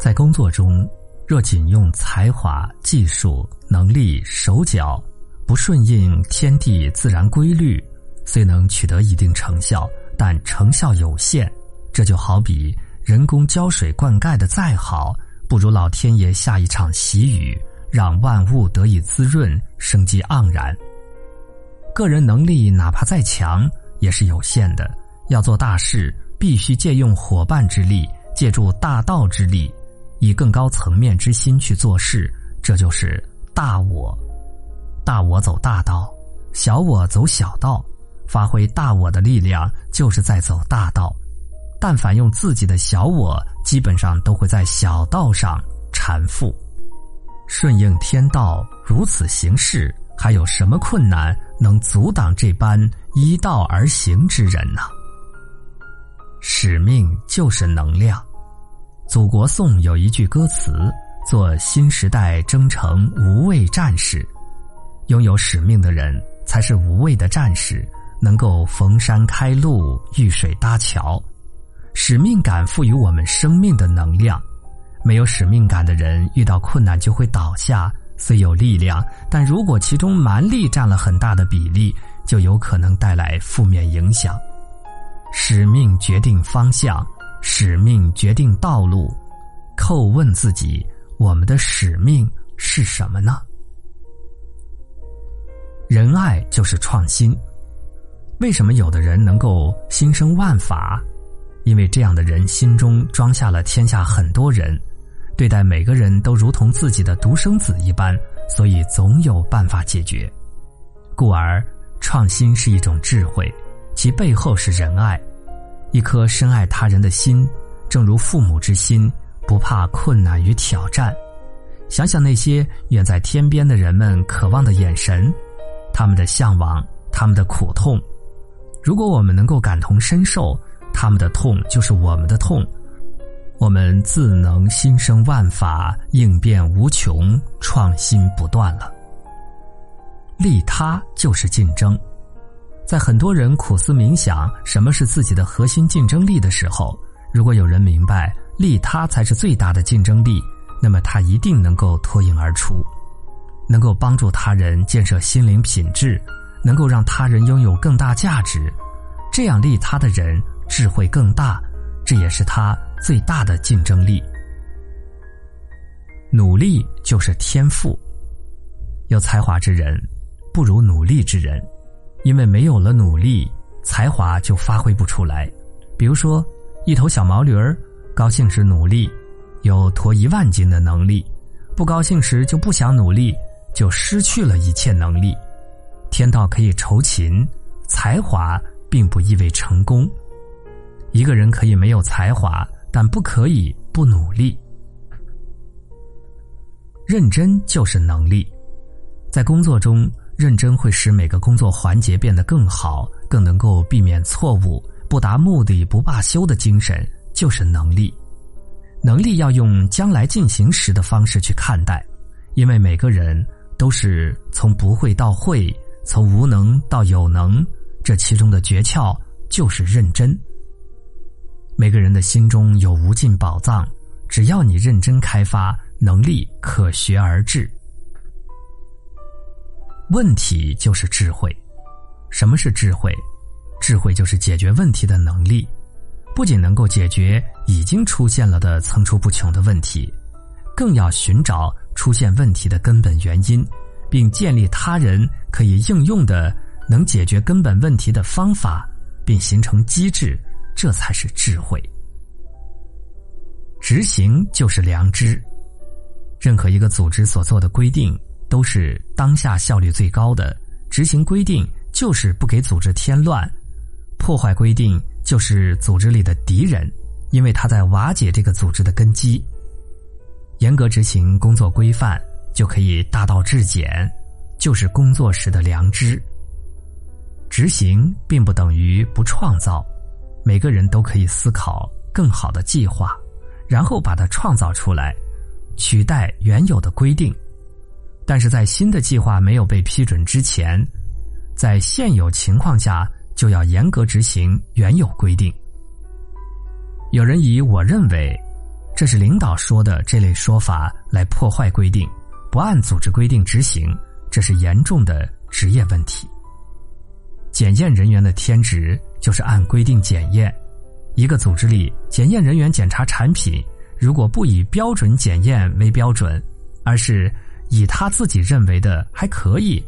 在工作中，若仅用才华、技术、能力、手脚，不顺应天地自然规律，虽能取得一定成效，但成效有限。这就好比人工浇水灌溉的再好，不如老天爷下一场喜雨，让万物得以滋润，生机盎然。个人能力哪怕再强，也是有限的。要做大事，必须借用伙伴之力，借助大道之力。以更高层面之心去做事，这就是大我。大我走大道，小我走小道。发挥大我的力量，就是在走大道。但凡用自己的小我，基本上都会在小道上缠缚。顺应天道，如此行事，还有什么困难能阻挡这般依道而行之人呢？使命就是能量。祖国颂有一句歌词：“做新时代征程无畏战士，拥有使命的人才是无畏的战士，能够逢山开路，遇水搭桥。使命感赋予我们生命的能量。没有使命感的人，遇到困难就会倒下。虽有力量，但如果其中蛮力占了很大的比例，就有可能带来负面影响。使命决定方向。”使命决定道路，叩问自己：我们的使命是什么呢？仁爱就是创新。为什么有的人能够心生万法？因为这样的人心中装下了天下很多人，对待每个人都如同自己的独生子一般，所以总有办法解决。故而，创新是一种智慧，其背后是仁爱。一颗深爱他人的心，正如父母之心，不怕困难与挑战。想想那些远在天边的人们渴望的眼神，他们的向往，他们的苦痛。如果我们能够感同身受，他们的痛就是我们的痛，我们自能心生万法，应变无穷，创新不断了。利他就是竞争。在很多人苦思冥想什么是自己的核心竞争力的时候，如果有人明白利他才是最大的竞争力，那么他一定能够脱颖而出，能够帮助他人建设心灵品质，能够让他人拥有更大价值。这样利他的人智慧更大，这也是他最大的竞争力。努力就是天赋，有才华之人不如努力之人。因为没有了努力，才华就发挥不出来。比如说，一头小毛驴儿，高兴时努力，有驮一万斤的能力；不高兴时就不想努力，就失去了一切能力。天道可以酬勤，才华并不意味成功。一个人可以没有才华，但不可以不努力。认真就是能力，在工作中。认真会使每个工作环节变得更好，更能够避免错误。不达目的不罢休的精神就是能力。能力要用将来进行时的方式去看待，因为每个人都是从不会到会，从无能到有能，这其中的诀窍就是认真。每个人的心中有无尽宝藏，只要你认真开发，能力可学而至。问题就是智慧。什么是智慧？智慧就是解决问题的能力，不仅能够解决已经出现了的层出不穷的问题，更要寻找出现问题的根本原因，并建立他人可以应用的能解决根本问题的方法，并形成机制，这才是智慧。执行就是良知。任何一个组织所做的规定。都是当下效率最高的。执行规定就是不给组织添乱，破坏规定就是组织里的敌人，因为他在瓦解这个组织的根基。严格执行工作规范，就可以大道至简，就是工作时的良知。执行并不等于不创造，每个人都可以思考更好的计划，然后把它创造出来，取代原有的规定。但是在新的计划没有被批准之前，在现有情况下就要严格执行原有规定。有人以“我认为”这是领导说的这类说法来破坏规定，不按组织规定执行，这是严重的职业问题。检验人员的天职就是按规定检验。一个组织里，检验人员检查产品，如果不以标准检验为标准，而是以他自己认为的还可以，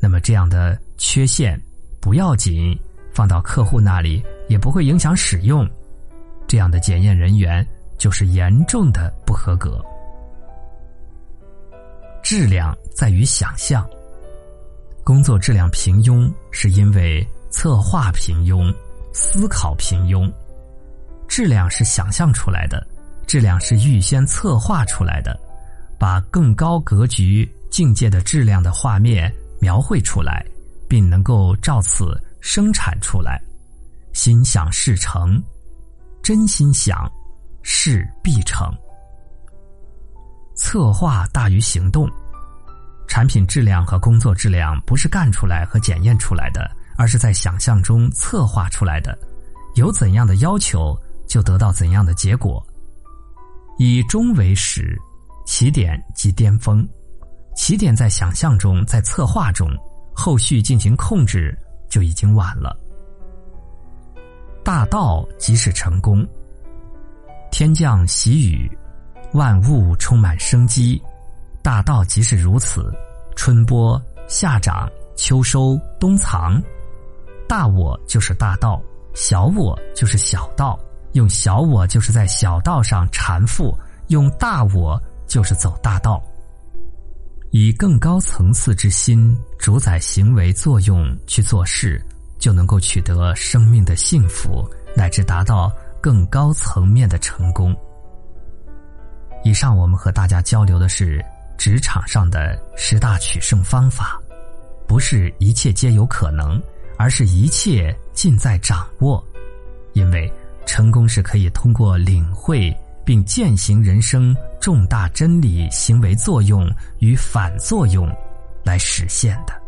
那么这样的缺陷不要紧，放到客户那里也不会影响使用。这样的检验人员就是严重的不合格。质量在于想象，工作质量平庸是因为策划平庸，思考平庸。质量是想象出来的，质量是预先策划出来的，把更高格局、境界的质量的画面描绘出来，并能够照此生产出来。心想事成，真心想，事必成。策划大于行动，产品质量和工作质量不是干出来和检验出来的，而是在想象中策划出来的。有怎样的要求？就得到怎样的结果。以终为始，起点即巅峰。起点在想象中，在策划中，后续进行控制就已经晚了。大道即是成功。天降喜雨，万物充满生机。大道即是如此。春播、夏长、秋收、冬藏。大我就是大道，小我就是小道。用小我就是在小道上缠缚，用大我就是走大道。以更高层次之心主宰行为作用去做事，就能够取得生命的幸福，乃至达到更高层面的成功。以上我们和大家交流的是职场上的十大取胜方法，不是一切皆有可能，而是一切尽在掌握，因为。成功是可以通过领会并践行人生重大真理、行为作用与反作用来实现的。